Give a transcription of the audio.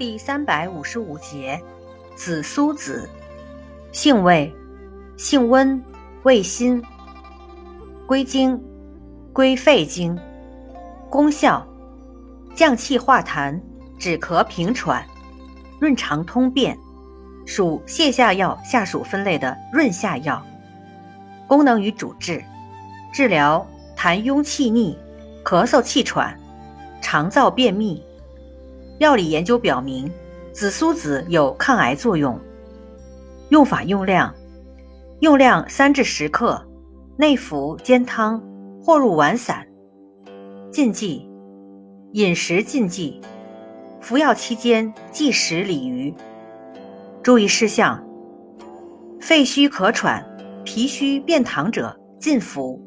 第三百五十五节，紫苏子，性味，性温，味辛，归经，归肺经。功效，降气化痰，止咳平喘，润肠通便，属泻下药下属分类的润下药。功能与主治，治疗痰壅气逆、咳嗽气喘、肠燥便秘。药理研究表明，紫苏子有抗癌作用。用法用量：用量三至十克，内服煎汤或入丸散。禁忌：饮食禁忌，服药期间忌食鲤鱼。注意事项：肺虚咳喘、脾虚便溏者禁服。